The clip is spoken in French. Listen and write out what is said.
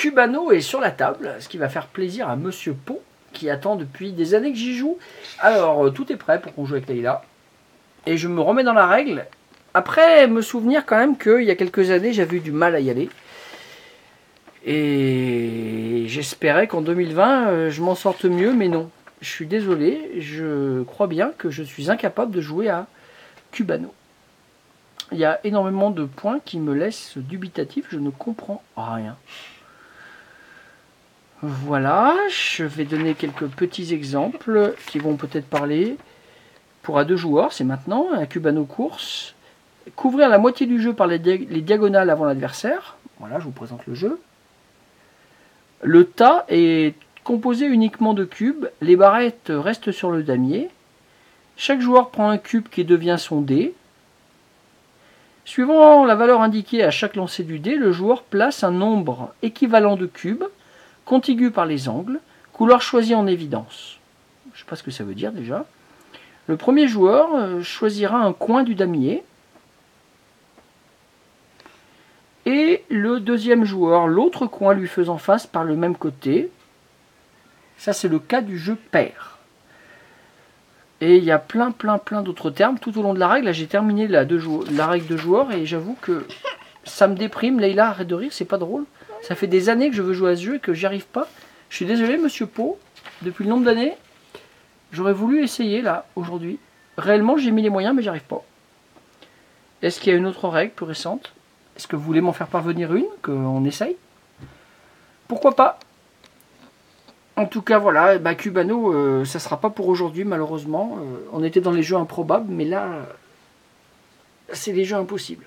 Cubano est sur la table, ce qui va faire plaisir à Monsieur Po, qui attend depuis des années que j'y joue. Alors, euh, tout est prêt pour qu'on joue avec Leïla. Et je me remets dans la règle. Après, me souvenir quand même qu'il y a quelques années, j'avais eu du mal à y aller. Et j'espérais qu'en 2020, euh, je m'en sorte mieux, mais non. Je suis désolé, je crois bien que je suis incapable de jouer à Cubano. Il y a énormément de points qui me laissent dubitatif, je ne comprends rien. Voilà, je vais donner quelques petits exemples qui vont peut-être parler. Pour à deux joueurs, c'est maintenant un Cubano course. Couvrir la moitié du jeu par les, les diagonales avant l'adversaire. Voilà, je vous présente le jeu. Le tas est composé uniquement de cubes. Les barrettes restent sur le damier. Chaque joueur prend un cube qui devient son dé. Suivant la valeur indiquée à chaque lancer du dé, le joueur place un nombre équivalent de cubes, contigus par les angles, couleur choisie en évidence. Je ne sais pas ce que ça veut dire déjà. Le premier joueur euh, choisira un coin du damier. Et le deuxième joueur, l'autre coin lui faisant face par le même côté. Ça, c'est le cas du jeu pair. Et il y a plein, plein, plein d'autres termes tout au long de la règle. Là, j'ai terminé la, règle de joueurs et j'avoue que ça me déprime. Leïla, arrête de rire, c'est pas drôle. Ça fait des années que je veux jouer à ce jeu et que j'y arrive pas. Je suis désolé, monsieur Po. Depuis le nombre d'années, j'aurais voulu essayer là, aujourd'hui. Réellement, j'ai mis les moyens, mais j'y arrive pas. Est-ce qu'il y a une autre règle plus récente? Est-ce que vous voulez m'en faire parvenir une Qu'on essaye? Pourquoi pas? En tout cas, voilà, bah, Cubano, euh, ça sera pas pour aujourd'hui, malheureusement. Euh, on était dans les jeux improbables, mais là, c'est les jeux impossibles.